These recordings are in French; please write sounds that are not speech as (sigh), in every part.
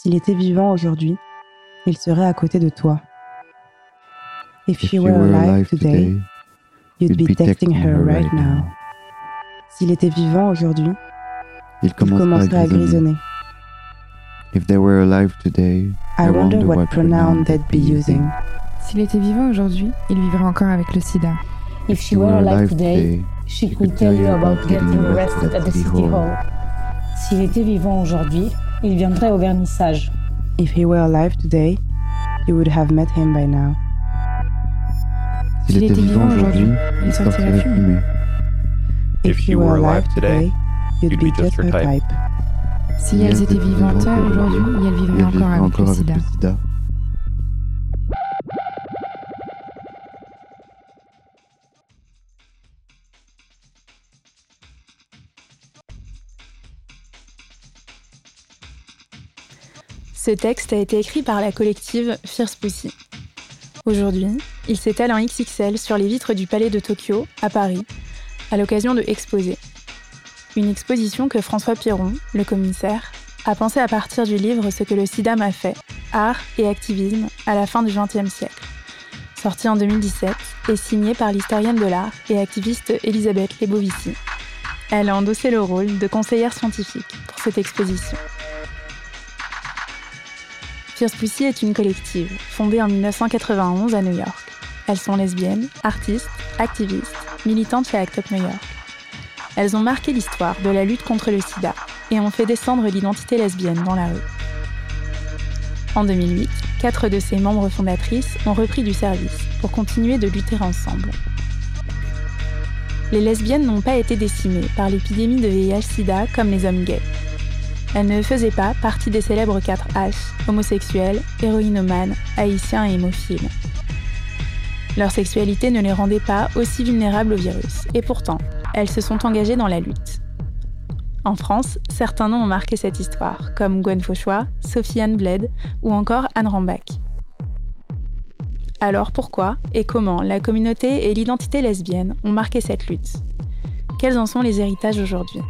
S'il était vivant aujourd'hui, il serait à côté de toi. If she were alive today, you'd be texting her right now. S'il était vivant aujourd'hui, il commencerait à grisonner. If they were alive today, I wonder what pronoun they'd be using. S'il était vivant aujourd'hui, il vivrait encore avec le sida. If she were alive today, she could tell you about getting arrested at the city hall. S'il était vivant aujourd'hui, il viendrait au vernissage. If he were alive today, you would have met him by now. S'il était vivant aujourd'hui, il sortirait fumer. If he were alive today, you'd be just her type. Si elles étaient vivantes aujourd'hui, elles vivraient encore avec le sida. Ce texte a été écrit par la collective Fierce Pussy. Aujourd'hui, il s'étale en XXL sur les vitres du Palais de Tokyo, à Paris, à l'occasion de. Une exposition que François Piron, le commissaire, a pensé à partir du livre Ce que le sida m'a fait, art et activisme à la fin du XXe siècle, sorti en 2017 et signé par l'historienne de l'art et activiste Elisabeth Lebovici. Elle a endossé le rôle de conseillère scientifique pour cette exposition. Fierce Pussy est une collective, fondée en 1991 à New York. Elles sont lesbiennes, artistes, activistes, militantes chez ACT UP New York. Elles ont marqué l'histoire de la lutte contre le sida et ont fait descendre l'identité lesbienne dans la rue. En 2008, quatre de ses membres fondatrices ont repris du service pour continuer de lutter ensemble. Les lesbiennes n'ont pas été décimées par l'épidémie de VIH-Sida comme les hommes gays. Elle ne faisait pas partie des célèbres 4 H, homosexuels, héroïnomanes, haïtiens et hémophiles. Leur sexualité ne les rendait pas aussi vulnérables au virus, et pourtant, elles se sont engagées dans la lutte. En France, certains noms ont marqué cette histoire, comme Gwen Fauchois, Sophie-Anne Bled ou encore Anne Rambach. Alors pourquoi et comment la communauté et l'identité lesbienne ont marqué cette lutte? Quels en sont les héritages aujourd'hui?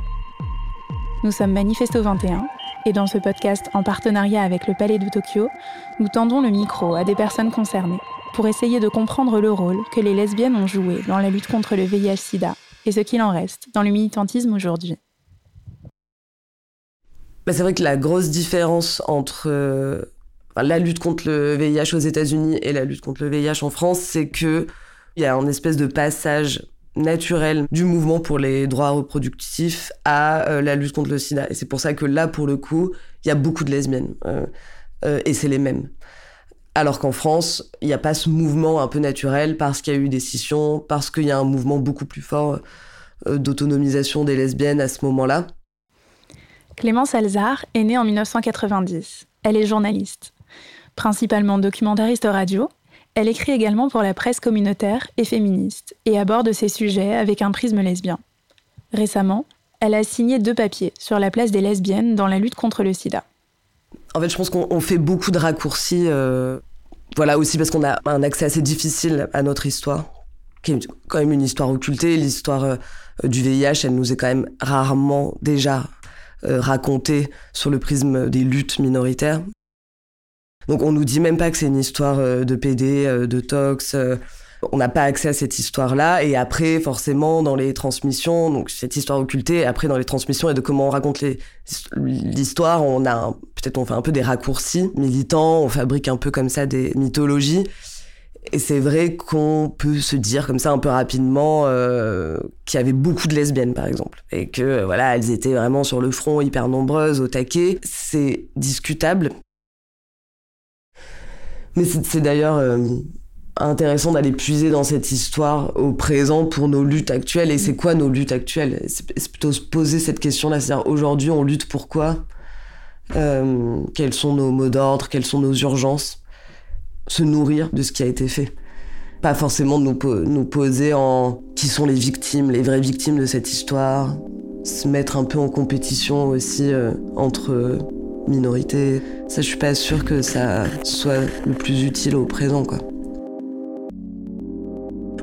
Nous sommes Manifesto 21 et dans ce podcast en partenariat avec le Palais de Tokyo, nous tendons le micro à des personnes concernées pour essayer de comprendre le rôle que les lesbiennes ont joué dans la lutte contre le VIH-Sida et ce qu'il en reste dans le militantisme aujourd'hui. Bah, c'est vrai que la grosse différence entre euh, la lutte contre le VIH aux États-Unis et la lutte contre le VIH en France, c'est que il y a un espèce de passage naturel du mouvement pour les droits reproductifs à euh, la lutte contre le sida. Et c'est pour ça que là, pour le coup, il y a beaucoup de lesbiennes. Euh, euh, et c'est les mêmes. Alors qu'en France, il n'y a pas ce mouvement un peu naturel parce qu'il y a eu des scissions, parce qu'il y a un mouvement beaucoup plus fort d'autonomisation des lesbiennes à ce moment-là. Clémence Alzard est née en 1990. Elle est journaliste, principalement documentariste radio, elle écrit également pour la presse communautaire et féministe et aborde ces sujets avec un prisme lesbien. Récemment, elle a signé deux papiers sur la place des lesbiennes dans la lutte contre le sida. En fait, je pense qu'on fait beaucoup de raccourcis, euh, voilà aussi parce qu'on a un accès assez difficile à notre histoire, qui est quand même une histoire occultée. L'histoire euh, du VIH, elle nous est quand même rarement déjà euh, racontée sur le prisme des luttes minoritaires. Donc on nous dit même pas que c'est une histoire euh, de PD, euh, de tox. Euh, on n'a pas accès à cette histoire-là. Et après, forcément, dans les transmissions, donc cette histoire occultée, après dans les transmissions et de comment on raconte l'histoire, on a peut-être on fait un peu des raccourcis militants, on fabrique un peu comme ça des mythologies. Et c'est vrai qu'on peut se dire comme ça un peu rapidement qu'il y avait beaucoup de lesbiennes, par exemple, et que voilà, elles étaient vraiment sur le front, hyper nombreuses, au taquet. C'est discutable mais c'est d'ailleurs euh, intéressant d'aller puiser dans cette histoire au présent pour nos luttes actuelles. Et c'est quoi nos luttes actuelles? C'est plutôt se poser cette question-là. C'est-à-dire aujourd'hui, on lutte pour quoi? Euh, Quels sont nos mots d'ordre? Quelles sont nos urgences? Se nourrir de ce qui a été fait. Pas forcément nous, nous poser en qui sont les victimes, les vraies victimes de cette histoire. Se mettre un peu en compétition aussi euh, entre minorité. Ça, je suis pas sûre que ça soit le plus utile au présent, quoi.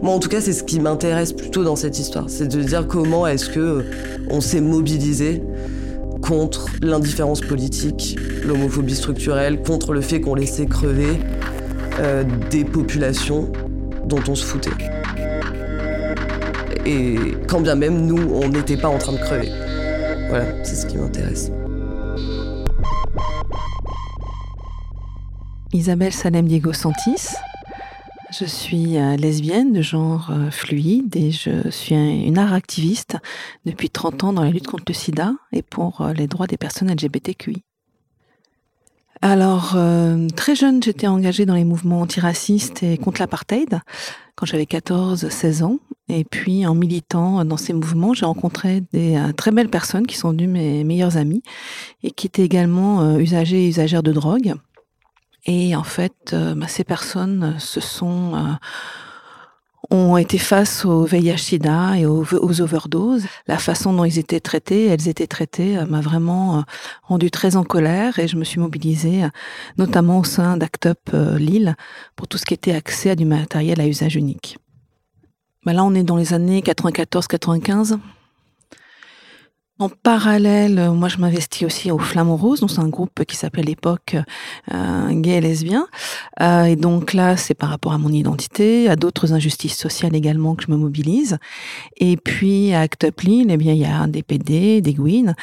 Moi, en tout cas, c'est ce qui m'intéresse plutôt dans cette histoire, c'est de dire comment est-ce que on s'est mobilisé contre l'indifférence politique, l'homophobie structurelle, contre le fait qu'on laissait crever euh, des populations dont on se foutait. Et quand bien même nous, on n'était pas en train de crever. Voilà, c'est ce qui m'intéresse. Isabelle Salem Diego Santis. Je suis euh, lesbienne de genre euh, fluide et je suis une art activiste depuis 30 ans dans la lutte contre le sida et pour euh, les droits des personnes LGBTQI. Alors, très jeune, j'étais engagée dans les mouvements antiracistes et contre l'apartheid quand j'avais 14-16 ans. Et puis, en militant dans ces mouvements, j'ai rencontré des très belles personnes qui sont devenues mes meilleures amies et qui étaient également usagers et usagères de drogue. Et en fait, euh, bah, ces personnes se sont euh, ont été face au VIH/SIDA et aux, overdoses. La façon dont ils étaient traités, elles étaient traitées, euh, m'a vraiment rendu très en colère et je me suis mobilisée, notamment au sein d'ACT UP Lille, pour tout ce qui était accès à du matériel à usage unique. Bah là, on est dans les années 94-95. En parallèle, euh, moi je m'investis aussi au Flamand Rose, donc c'est un groupe qui s'appelait l'époque euh, Gay et Lesbien. Euh, et donc là, c'est par rapport à mon identité, à d'autres injustices sociales également que je me mobilise. Et puis à Act eh bien il y a des PD, des Gwyn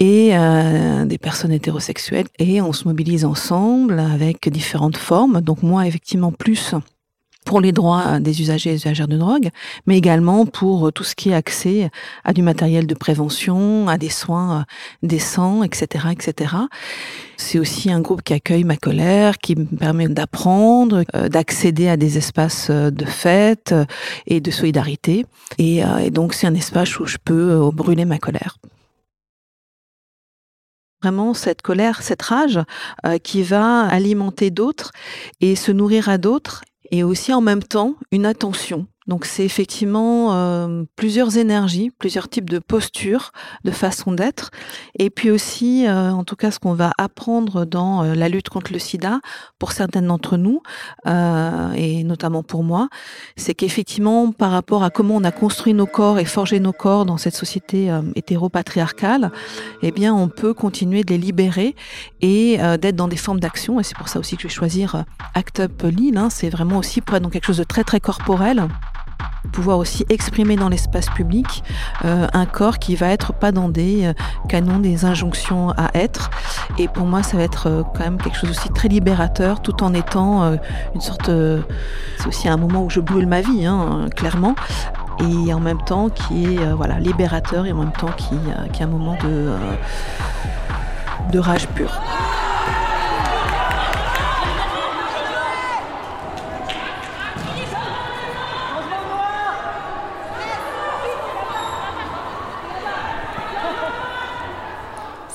et euh, des personnes hétérosexuelles. Et on se mobilise ensemble avec différentes formes. Donc moi, effectivement, plus pour les droits des usagers et usagères de drogue, mais également pour tout ce qui est accès à du matériel de prévention, à des soins euh, décents, etc., etc. C'est aussi un groupe qui accueille ma colère, qui me permet d'apprendre, euh, d'accéder à des espaces euh, de fête et de solidarité. Et, donc c'est un espace où je peux brûler ma colère vraiment cette colère, cette rage qui va alimenter d'autres et se nourrir à d'autres et aussi en même temps une attention donc c'est effectivement euh, plusieurs énergies, plusieurs types de postures, de façons d'être, et puis aussi, euh, en tout cas, ce qu'on va apprendre dans euh, la lutte contre le SIDA pour certaines d'entre nous, et notamment pour moi, c'est qu'effectivement, par rapport à comment on a construit nos corps et forgé nos corps dans cette société hétéropatriarcale, eh bien, on peut continuer de les libérer et d'être dans des formes d'action. Et c'est pour ça aussi que je vais choisir Act Up Lille. Hein, c'est vraiment aussi pour être dans quelque chose de très très corporel pouvoir aussi exprimer dans l'espace public euh, un corps qui va être pas dans des euh, canons, des injonctions à être. Et pour moi, ça va être euh, quand même quelque chose aussi très libérateur, tout en étant une sorte. c'est aussi un moment où je brûle ma vie, hein, clairement. Et en même temps qui est voilà libérateur et en même temps qui, est un moment de, de rage pure.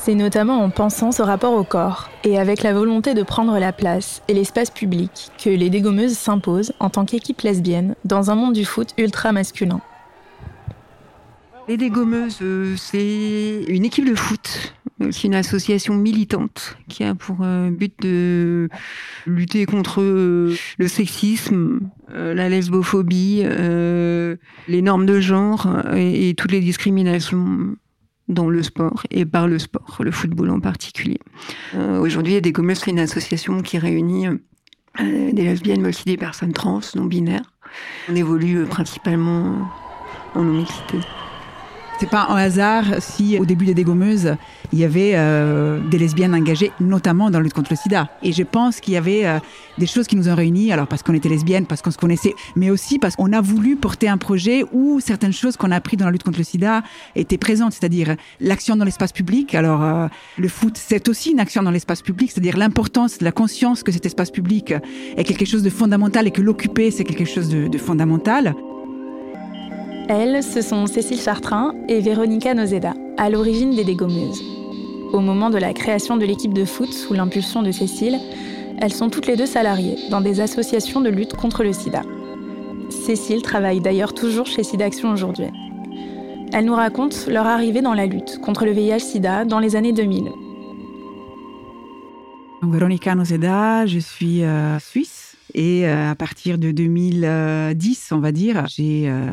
C'est notamment en pensant ce rapport au corps et avec la volonté de prendre la place et l'espace public que les dégommeuses s'imposent en tant qu'équipe lesbienne dans un monde du foot ultra masculin. Les dégommeuses, euh, c'est une équipe de foot. C'est une association militante qui a pour euh, but de lutter contre euh, le sexisme, la lesbophobie, les normes de genre et toutes les discriminations dans le sport et par le sport, le football en particulier. Euh, Aujourd'hui, des Commerces une association qui réunit euh, des lesbiennes, mais aussi des personnes trans, non binaires. On évolue euh, principalement en non-mixité. C'est pas un hasard si au début des dégommeuses, il y avait euh, des lesbiennes engagées, notamment dans la lutte contre le sida. Et je pense qu'il y avait euh, des choses qui nous ont réunis, alors parce qu'on était lesbiennes, parce qu'on se connaissait, mais aussi parce qu'on a voulu porter un projet où certaines choses qu'on a appris dans la lutte contre le sida étaient présentes, c'est-à-dire l'action dans l'espace public. Alors euh, le foot, c'est aussi une action dans l'espace public, c'est-à-dire l'importance la conscience que cet espace public est quelque chose de fondamental et que l'occuper, c'est quelque chose de, de fondamental. Elles, ce sont Cécile Chartrain et Véronica Nozeda, à l'origine des Dégommeuses. Au moment de la création de l'équipe de foot sous l'impulsion de Cécile, elles sont toutes les deux salariées dans des associations de lutte contre le sida. Cécile travaille d'ailleurs toujours chez SIDAction aujourd'hui. Elle nous raconte leur arrivée dans la lutte contre le VIH-Sida dans les années 2000. Véronica Nozeda, je suis euh, suisse et euh, à partir de 2010, on va dire, j'ai euh,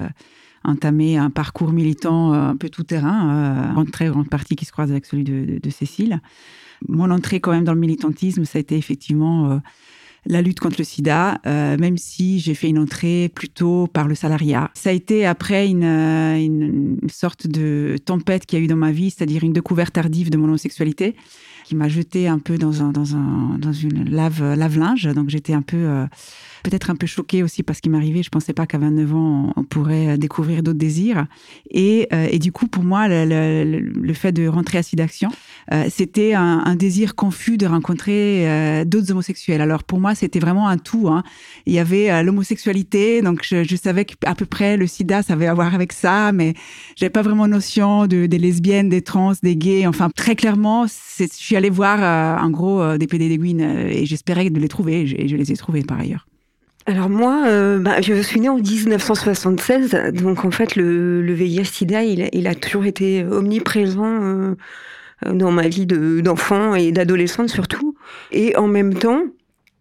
entamé un parcours militant un peu tout terrain, en très grande partie qui se croise avec celui de, Cécile. Mon entrée quand même dans le militantisme, ça a été effectivement la lutte contre le sida, euh, même si j'ai fait une entrée plutôt par le salariat. Ça a été après une, euh, une, sorte de tempête qu'il y a eu dans ma vie, c'est-à-dire une découverte tardive de mon homosexualité qui m'a jeté un peu dans, un, dans, un, dans une lave, lave-linge. Donc j'étais un peu... Euh, peut-être un peu choquée aussi parce qu'il m'arrivait. Je pensais pas qu'à 29 ans, on pourrait découvrir d'autres désirs. Et, et, du coup, pour moi, le, fait de rentrer à SIDAction, euh, c'était un, désir confus de rencontrer euh, d'autres homosexuels. Alors pour moi, c'était vraiment un tout. Hein. Il y avait euh, l'homosexualité, donc je, je savais qu'à peu près le sida, ça avait à voir avec ça, mais j'avais pas vraiment notion de, des lesbiennes, des trans, des gays. Enfin, très clairement, je suis allée voir en gros des PD et j'espérais de les trouver, et je, les ai trouvés par ailleurs. Alors moi, euh, bah, je suis née en 1976, donc en fait le, le VIH/SIDA, il, a toujours été omniprésent euh, dans ma vie d'enfant et d'adolescente surtout. Et en même temps,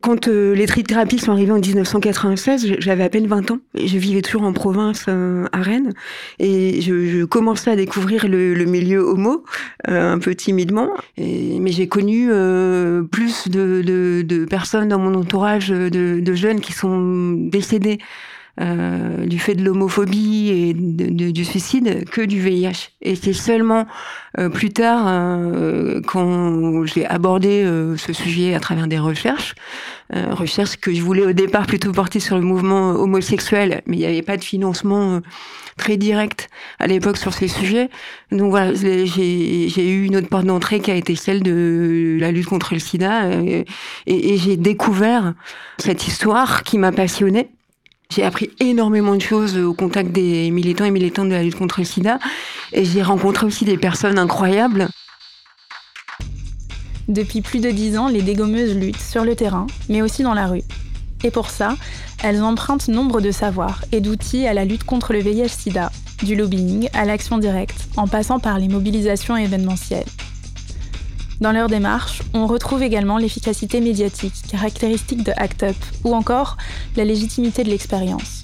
quand euh, les trithérapies sont arrivées en 1996, j'avais à peine 20 ans. Je vivais toujours en province euh, à Rennes. Et je, je, commençais à découvrir le, le milieu homo, euh, un peu timidement. Et, mais j'ai connu plus de, de, de, personnes dans mon entourage, de, de jeunes qui sont décédés euh, du fait de l'homophobie et du suicide que du VIH. Et c'est seulement euh, plus tard, euh, quand j'ai abordé ce sujet à travers des recherches, recherches que je voulais au départ plutôt porter sur le mouvement homosexuel, mais il n'y avait pas de financement très direct à l'époque sur ces sujets. Donc voilà, j'ai eu une autre porte d'entrée qui a été celle de la lutte contre le sida et, et j'ai découvert cette histoire qui m'a passionnée j'ai appris énormément de choses au contact des militants et militantes de la lutte contre le sida. Et j'ai rencontré aussi des personnes incroyables. Depuis plus de dix ans, les dégommeuses luttent sur le terrain, mais aussi dans la rue. Et pour ça, elles empruntent nombre de savoirs et d'outils à la lutte contre le VIH-Sida, du lobbying à l'action directe, en passant par les mobilisations événementielles. Dans leur démarche, on retrouve également l'efficacité médiatique, caractéristique de ACT UP, ou encore la légitimité de l'expérience.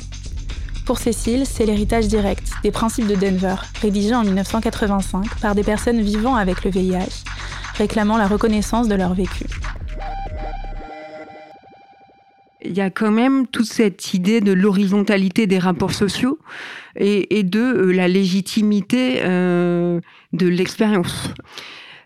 Pour Cécile, c'est l'héritage direct des principes de Denver, rédigés en 1985 par des personnes vivant avec le VIH, réclamant la reconnaissance de leur vécu. il y a quand même toute cette idée de l'horizontalité des rapports sociaux et, de euh, la légitimité euh, de l'expérience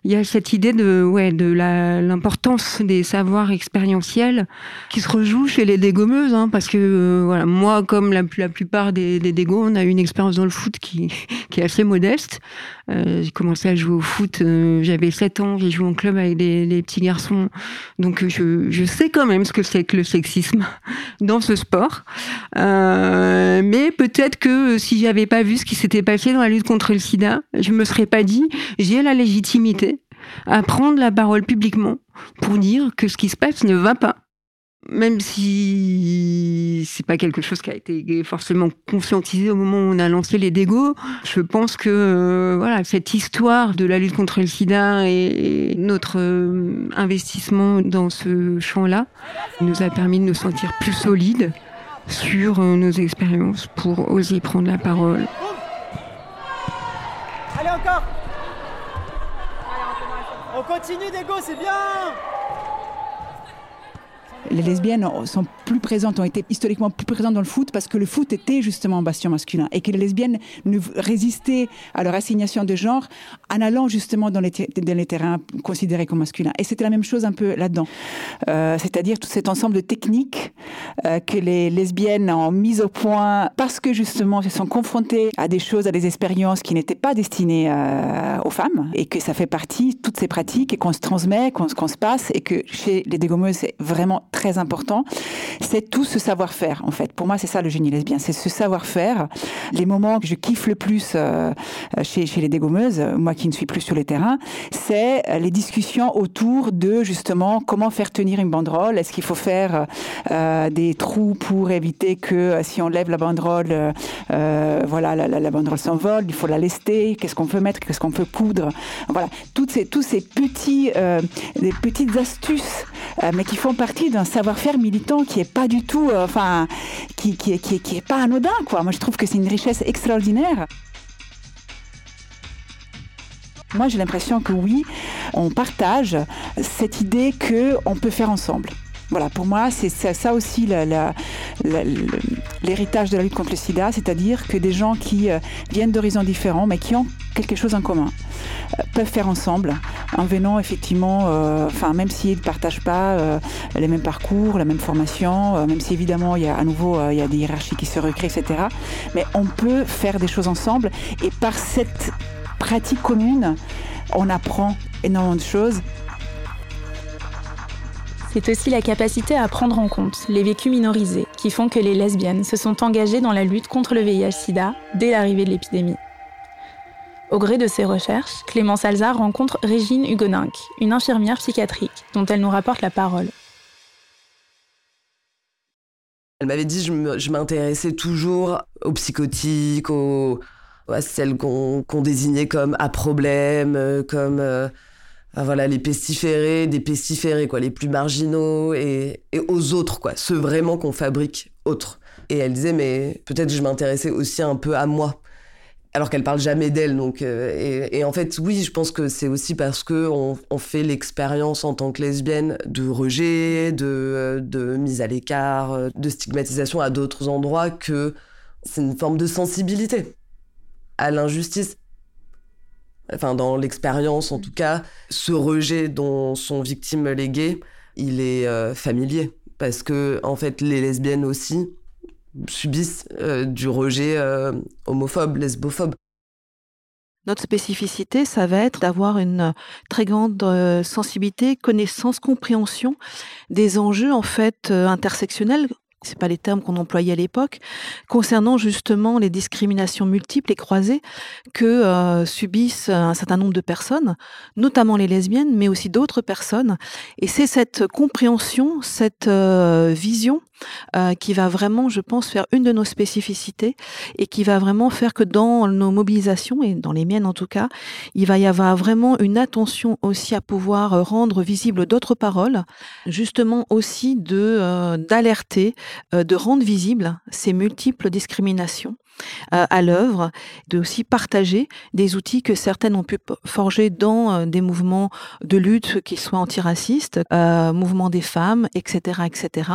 il y a cette idée de, ouais, de l'importance des savoirs expérientiels qui se rejoue chez les dégommeuses, hein, parce que euh, voilà, moi, comme la, plupart des, des dégos, on a une expérience dans le foot qui, (laughs) qui est assez modeste. Euh, j'ai commencé à jouer au foot, euh, j'avais 7 ans, j'ai joué en club avec des, des petits garçons, donc je, je, sais quand même ce que c'est que le sexisme (laughs) dans ce sport. Euh, mais peut-être que si j'avais pas vu ce qui s'était passé dans la lutte contre le sida, je me serais pas dit, j'ai la légitimité à prendre la parole publiquement pour dire que ce qui se passe ne va pas. Même si c'est pas quelque chose qui a été forcément conscientisé au moment où on a lancé les dégos, je pense que euh, voilà cette histoire de la lutte contre le SIDA et notre euh, investissement dans ce champ-là nous a permis de nous sentir plus solides sur euh, nos expériences pour oser prendre la parole. Allez encore on continue Dego, c'est bien les lesbiennes sont plus présentes, ont été historiquement plus présentes dans le foot parce que le foot était justement un bastion masculin et que les lesbiennes ne résistaient à leur assignation de genre en allant justement dans les, terrains considérés comme masculins. Et c'était la même chose un peu là-dedans. Euh, c'est-à-dire tout cet ensemble de techniques euh, que les lesbiennes ont mises au point parce que justement elles sont confrontées à des choses, à des expériences qui n'étaient pas destinées euh, aux femmes et que ça fait partie, toutes ces pratiques, et qu'on se transmet, qu'on se passe et que chez les dégommeuses, c'est vraiment très important, c'est tout ce savoir-faire, en fait. Pour moi, c'est ça le génie lesbien, c'est ce savoir-faire. Les moments que je kiffe le plus euh, chez, chez les dégommeuses, moi qui ne suis plus sur les terrains, c'est les discussions autour de, justement, comment faire tenir une banderole. Est-ce qu'il faut faire euh, des trous pour éviter que euh, si on lève la banderole, voilà, la, banderole s'envole, il faut la lester, qu'est-ce qu'on peut mettre, qu'est-ce qu'on peut coudre? Voilà, toutes ces, tous ces petits, des petites astuces mais qui font partie d'un savoir-faire militant qui est pas du tout, enfin, qui, qui, qui, qui est pas anodin, quoi. Moi, je trouve que c'est une richesse extraordinaire. Moi, j'ai l'impression que oui, on partage cette idée que on peut faire ensemble. Voilà, pour moi, c'est ça, aussi l'héritage de la lutte contre le sida, c'est-à-dire que des gens qui euh, viennent d'horizons différents, mais qui ont quelque chose en commun, euh, peuvent faire ensemble, en venant effectivement, euh, enfin, même s'ils ne partagent pas les mêmes parcours, la même formation, même si évidemment, il y a à nouveau, il y a des hiérarchies qui se recréent, etc. Mais on peut faire des choses ensemble, et par cette pratique commune, on apprend énormément de choses c'est aussi la capacité à prendre en compte les vécus minorisés qui font que les lesbiennes se sont engagées dans la lutte contre le VIH-Sida dès l'arrivée de l'épidémie. Au gré de ses recherches, Clémence Alzard rencontre Régine Hugoninck, une infirmière psychiatrique dont elle nous rapporte la parole. Elle m'avait dit je m'intéressais toujours aux psychotiques, aux, à celles qu'on désignait comme à problème, euh, comme euh, ah, voilà, les pestiférés, des pestiférés, quoi, les plus marginaux, et, aux autres, quoi, ceux vraiment qu'on fabrique autres. Et elle disait, mais peut-être je m'intéressais aussi un peu à moi. Alors qu'elle parle jamais d'elle, donc. Euh, et, en fait, oui, je pense que c'est aussi parce que on, fait l'expérience en tant que lesbienne de rejet, de, de mise à l'écart, de stigmatisation à d'autres endroits que c'est une forme de sensibilité à l'injustice enfin dans l'expérience en tout cas, ce rejet dont sont victimes les gays, il est euh, familier parce que en fait les lesbiennes aussi subissent euh, du rejet euh, homophobe, lesbophobe. Notre spécificité, ça va être d'avoir une très grande sensibilité, connaissance, compréhension des enjeux en fait intersectionnels c'est pas les termes qu'on employait à l'époque, concernant justement les discriminations multiples et croisées que euh, subissent un certain nombre de personnes, notamment les lesbiennes, mais aussi d'autres personnes. Et c'est cette compréhension, cette euh, vision euh, qui va vraiment, je pense, faire une de nos spécificités et qui va vraiment faire que dans nos mobilisations, et dans les miennes en tout cas, il va y avoir vraiment une attention aussi à pouvoir rendre visible d'autres paroles, justement aussi de d'alerter, de rendre visibles ces multiples discriminations à l'œuvre, de aussi partager des outils que certaines ont pu forger dans des mouvements de lutte qui soient antiracistes, euh, mouvements des femmes, etc., etc.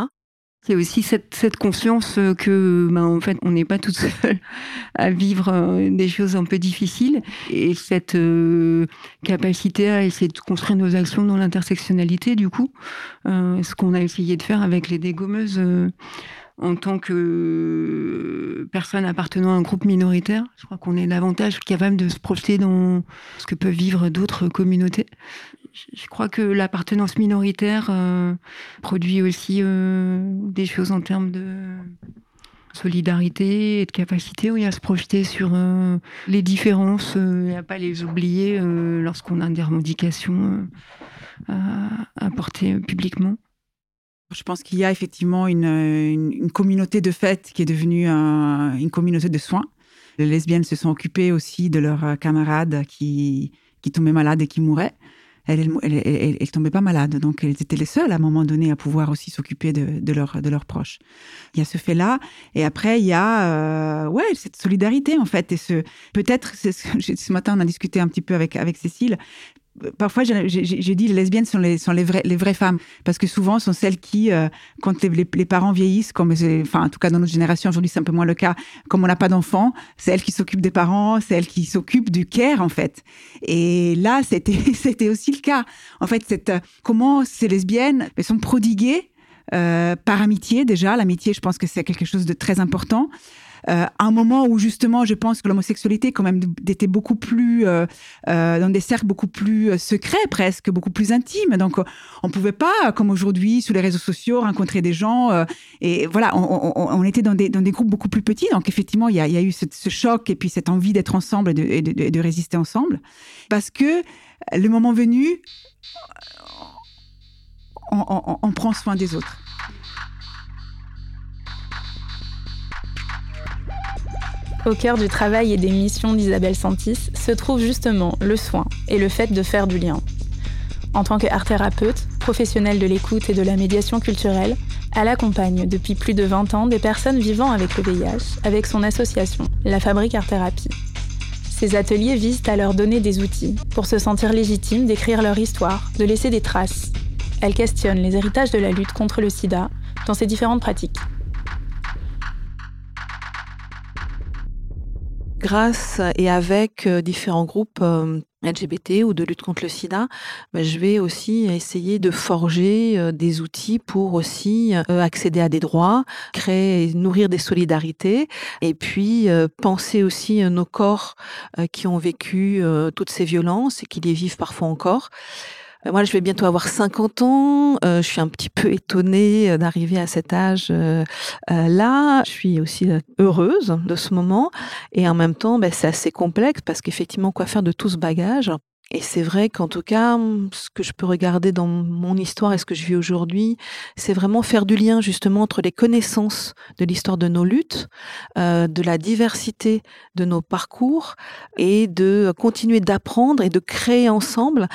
Il y a aussi cette, cette conscience que, ben, en fait, on n'est pas toute seule (laughs) à vivre euh, des choses un peu difficiles et cette euh, capacité à essayer de construire nos actions dans l'intersectionnalité, du coup, euh, ce qu'on a essayé de faire avec les dégommeuses en tant que personne appartenant à un groupe minoritaire. Je crois qu'on est davantage capable de se projeter dans ce que peuvent vivre d'autres communautés. Je crois que l'appartenance minoritaire euh, produit aussi euh, des choses en termes de solidarité et de capacité à se projeter sur euh, les différences et à pas les oublier lorsqu'on a des revendications à porter publiquement. Je pense qu'il y a effectivement une, communauté de fait qui est devenue une communauté de soins. Les lesbiennes se sont occupées aussi de leurs camarades qui, qui tombaient malades et qui mouraient. Elles, ne tombaient pas malades, donc elles étaient les seules à un moment donné à pouvoir aussi s'occuper de, de, de leurs proches. Il y a ce fait-là, et après il y a euh, ouais cette solidarité en fait, et ce peut-être (laughs) ce matin on a discuté un petit peu avec avec Cécile, parfois, j'ai dit les lesbiennes sont les, sont les, vraies, les vraies femmes, parce que souvent, sont celles qui, euh, quand les, parents vieillissent, comme, enfin, en tout cas dans notre génération, aujourd'hui, c'est un peu moins le cas, comme on n'a pas d'enfants, c'est elles qui s'occupent des parents, c'est elles qui s'occupent du care, en fait. Et là, c'était, (laughs) c'était aussi le cas. En fait, cette, comment ces lesbiennes sont prodiguées euh, par amitié, déjà. L'amitié, je pense que c'est quelque chose de très important. Euh, un moment où justement, je pense que l'homosexualité quand même était beaucoup plus euh, euh, dans des cercles beaucoup plus secrets presque, beaucoup plus intimes. Donc on pouvait pas, comme aujourd'hui, sur les réseaux sociaux, rencontrer des gens. et voilà, on, était dans des, dans des groupes beaucoup plus petits. Donc effectivement, il y a, y a, eu ce, choc et puis cette envie d'être ensemble et de, de, résister ensemble, parce que le moment venu, on prend soin des autres. Au cœur du travail et des missions d'Isabelle Santis se trouve justement le soin et le fait de faire du lien. En tant qu'art-thérapeute, professionnelle de l'écoute et de la médiation culturelle, elle accompagne depuis plus de 20 ans des personnes vivant avec le VIH avec son association, la Fabrique Art Thérapie. Ces ateliers visent à leur donner des outils pour se sentir légitimes d'écrire leur histoire, de laisser des traces. Elle questionne les héritages de la lutte contre le sida dans ses différentes pratiques. Grâce et avec euh, différents groupes euh, LGBT ou de lutte contre le sida, bah, je vais aussi essayer de forger euh, des outils pour aussi accéder à des droits, créer et nourrir des solidarités, et puis penser aussi nos corps qui ont vécu toutes ces violences et qui les vivent parfois encore. Euh, moi, je vais bientôt avoir 50 ans. Euh, je suis un petit peu étonnée euh, d'arriver à cet âge-là. je suis aussi heureuse de ce moment. Et en même temps, ben, c'est assez complexe parce qu'effectivement, quoi faire de tout ce bagage? Et c'est vrai qu'en tout cas, ce que je peux regarder dans mon histoire et ce que je vis aujourd'hui, c'est vraiment faire du lien justement entre les connaissances de l'histoire de nos luttes, euh, de la diversité de nos parcours et de continuer d'apprendre et de créer ensemble.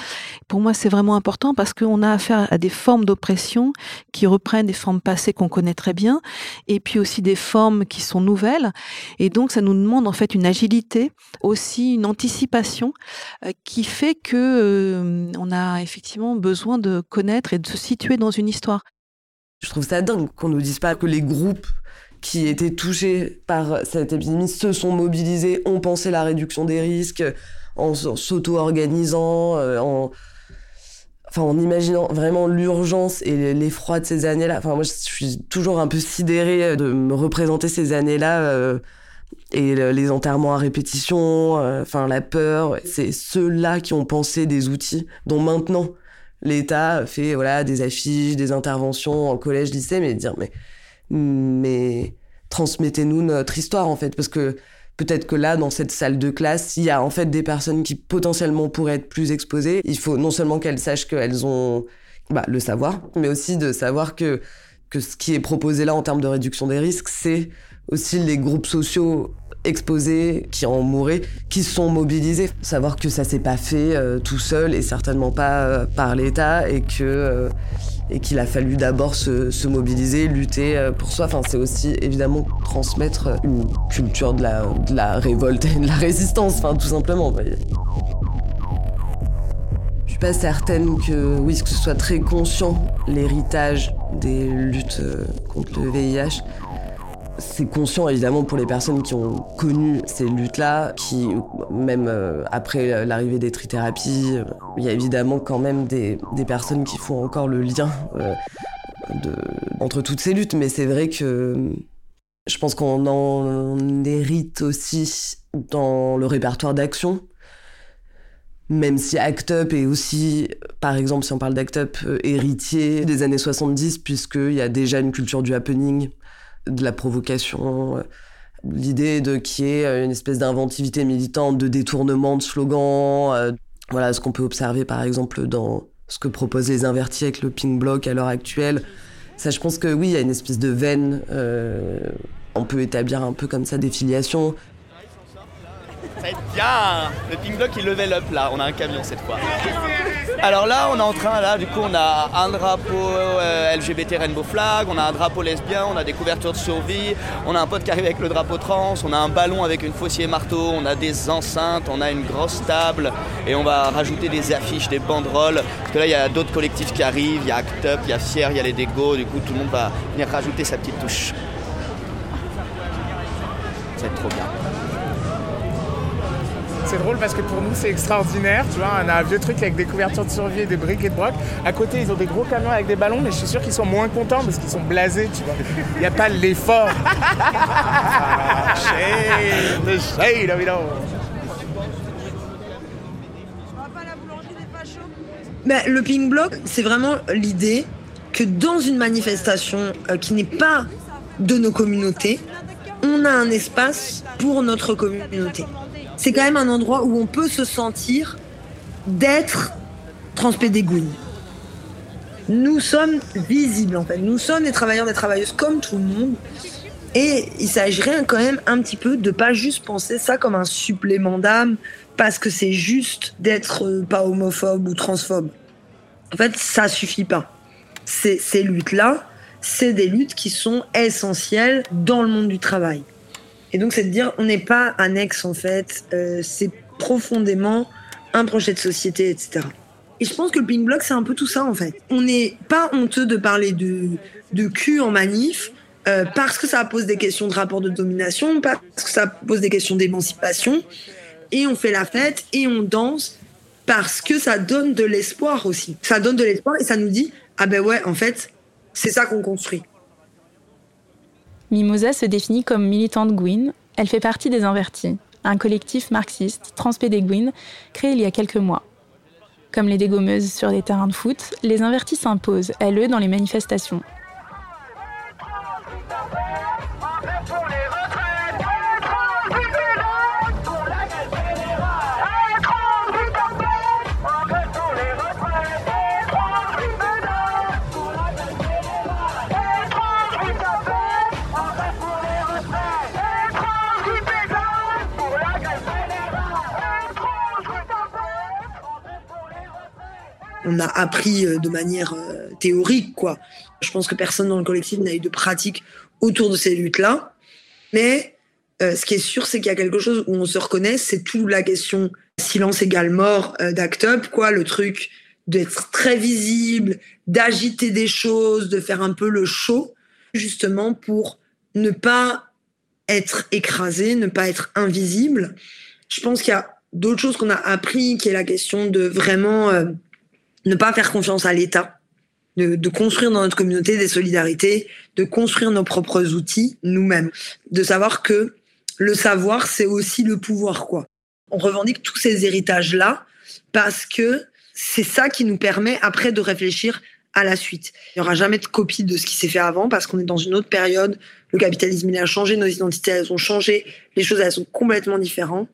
Pour moi, c'est vraiment important parce qu'on a affaire à des formes d'oppression qui reprennent des formes passées qu'on connaît très bien et puis aussi des formes qui sont nouvelles. Et donc, ça nous demande en fait une agilité, aussi une anticipation euh, qui fait fait que euh, on a effectivement besoin de connaître et de se situer dans une histoire. Je trouve ça dingue qu'on nous dise pas que les groupes qui étaient touchés par cette épidémie se sont mobilisés, ont pensé la réduction des risques en s'auto-organisant, euh, en en imaginant vraiment l'urgence et l'effroi de ces années-là. Enfin moi je suis toujours un peu sidérée de me représenter ces années-là euh, et les enterrements à répétition, euh, enfin la peur, c'est ceux-là qui ont pensé des outils dont maintenant l'État fait voilà des affiches, des interventions en collège, lycée, mais dire mais mais transmettez-nous notre histoire en fait parce que peut-être que là dans cette salle de classe il y a en fait des personnes qui potentiellement pourraient être plus exposées. Il faut non seulement qu'elles sachent qu'elles ont bah, le savoir, mais aussi de savoir que que ce qui est proposé là en termes de réduction des risques, c'est aussi les groupes sociaux exposés qui en mouraient, qui sont mobilisés. Savoir que ça s'est pas fait euh, tout seul et certainement pas euh, par l'État et que euh, et qu'il a fallu d'abord se, mobiliser, lutter pour soi. Enfin, c'est aussi évidemment transmettre une culture de la, révolte et de la résistance, tout simplement. Je suis pas certaine que oui que ce soit très conscient l'héritage des luttes contre le VIH c'est conscient évidemment pour les personnes qui ont connu ces luttes-là, qui même euh, après l'arrivée des trithérapies, euh, il y a évidemment quand même des, personnes qui font encore le lien euh, entre toutes ces luttes. Mais c'est vrai que je pense qu'on en hérite aussi dans le répertoire d'action. Même si Act Up est aussi, par exemple, si on parle d'Act Up, héritier des années 70, puisqu'il y a déjà une culture du happening de la provocation, euh, l'idée de qu'il y ait euh, une espèce d'inventivité militante, de détournement de slogans. Euh, voilà ce qu'on peut observer par exemple dans ce que proposent les invertis avec le pink bloc à l'heure actuelle. Ça, je pense que oui, il y a une espèce de veine. on peut établir un peu comme ça des filiations. Ça va être bien Le pink block il level up là, on a un camion cette fois. Alors là, on est en train, là, du coup, on a un drapeau euh, LGBT Rainbow Flag, on a un drapeau lesbien, on a des couvertures de survie, on a un pote qui arrive avec le drapeau trans, on a un ballon avec une faucille et marteau, on a des enceintes, on a une grosse table et on va rajouter des affiches, des banderoles. Parce que là, il y a d'autres collectifs qui arrivent, il y a Act Up, il y a Fier, il y a les Dégos, du coup, tout le monde va venir rajouter sa petite touche. Être trop bien c'est drôle parce que pour nous c'est extraordinaire, tu vois, on a un vieux truc avec des couvertures de survie et des briques et de broc. À côté ils ont des gros camions avec des ballons, mais je suis sûr qu'ils sont moins contents parce qu'ils sont blasés, tu vois. Il n'y a pas l'effort. (laughs) Mais le ping block, c'est vraiment l'idée que dans une manifestation euh, qui n'est pas de nos communautés, on a un espace pour notre communauté c'est quand même un endroit où on peut se sentir d'être transpédégoune. Nous sommes visibles en fait. Nous sommes des travailleurs, des travailleuses comme tout le monde. Et il s'agirait quand même un petit peu de pas juste penser ça comme un supplément d'âme parce que c'est juste d'être euh, pas homophobe ou transphobe. En fait, ça suffit pas. Ces luttes-là, c'est des luttes qui sont essentielles dans le monde du travail. Et donc, c'est de dire, on n'est pas annexe, en fait, euh, c'est profondément un projet de société, etc. Et je pense que le Pink Block, c'est un peu tout ça, en fait. On n'est pas honteux de parler de, de cul en manif, euh, parce que ça pose des questions de rapport de domination, parce que ça pose des questions d'émancipation, et on fait la fête, et on danse, parce que ça donne de l'espoir aussi. Ça donne de l'espoir, et ça nous dit, ah ben ouais, en fait, c'est ça qu'on construit. Mimosa se définit comme militante Gwyn. Elle fait partie des Invertis, un collectif marxiste transpédéguine créé il y a quelques mois. Comme les dégommeuses sur des terrains de foot, les Invertis s'imposent, elles, dans les manifestations. On a appris euh, de manière euh, théorique, quoi. Je pense que personne dans le collectif n'a eu de pratique autour de ces luttes-là. Mais euh, ce qui est sûr, c'est qu'il y a quelque chose où on se reconnaît, c'est toute la question silence égale mort d'Act Up, quoi, le truc d'être très visible, d'agiter des choses, de faire un peu le show, justement pour ne pas être écrasé, ne pas être invisible. Je pense qu'il y a d'autres choses qu'on a appris, qui est la question de vraiment ne pas faire confiance à l'État, de, construire dans notre communauté des solidarités, de construire nos propres outils nous-mêmes, de savoir que le savoir, c'est aussi le pouvoir, quoi. On revendique tous ces héritages-là parce que c'est ça qui nous permet après de réfléchir à la suite. Il n'y aura jamais de copie de ce qui s'est fait avant parce qu'on est dans une autre période. Le capitalisme, il a changé, nos identités, elles ont changé, les choses, elles sont complètement différentes.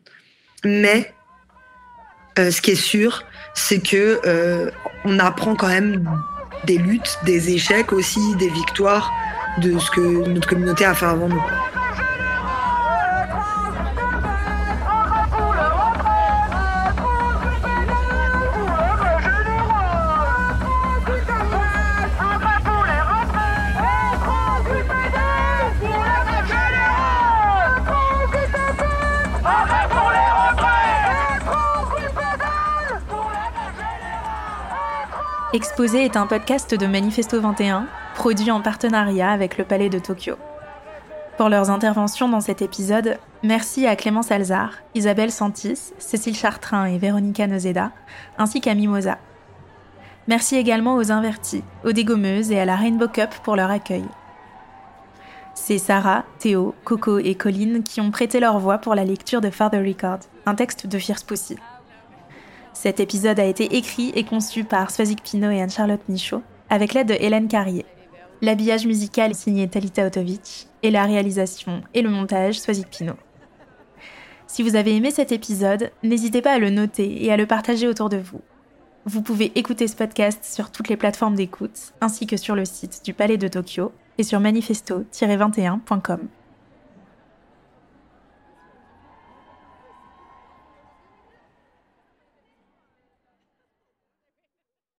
Mais euh, ce qui est sûr, c'est que euh, on apprend quand même des luttes, des échecs aussi, des victoires de ce que notre communauté a fait avant nous. Exposé est un podcast de Manifesto 21, produit en partenariat avec le Palais de Tokyo. Pour leurs interventions dans cet épisode, merci à Clémence Alzard, Isabelle Santis, Cécile Chartrain et Véronica Nozeda, ainsi qu'à Mimosa. Merci également aux Invertis, aux Dégommeuses et à la Rainbow Cup pour leur accueil. C'est Sarah, Théo, Coco et Colline qui ont prêté leur voix pour la lecture de Father Record, un texte de Fierce Pussy. Cet épisode a été écrit et conçu par Swazik Pino et Anne-Charlotte Michaud, avec l'aide de Hélène Carrier. L'habillage musical est signé Talita Otovic et la réalisation et le montage Swazik Pino. Si vous avez aimé cet épisode, n'hésitez pas à le noter et à le partager autour de vous. Vous pouvez écouter ce podcast sur toutes les plateformes d'écoute, ainsi que sur le site du Palais de Tokyo et sur manifesto-21.com.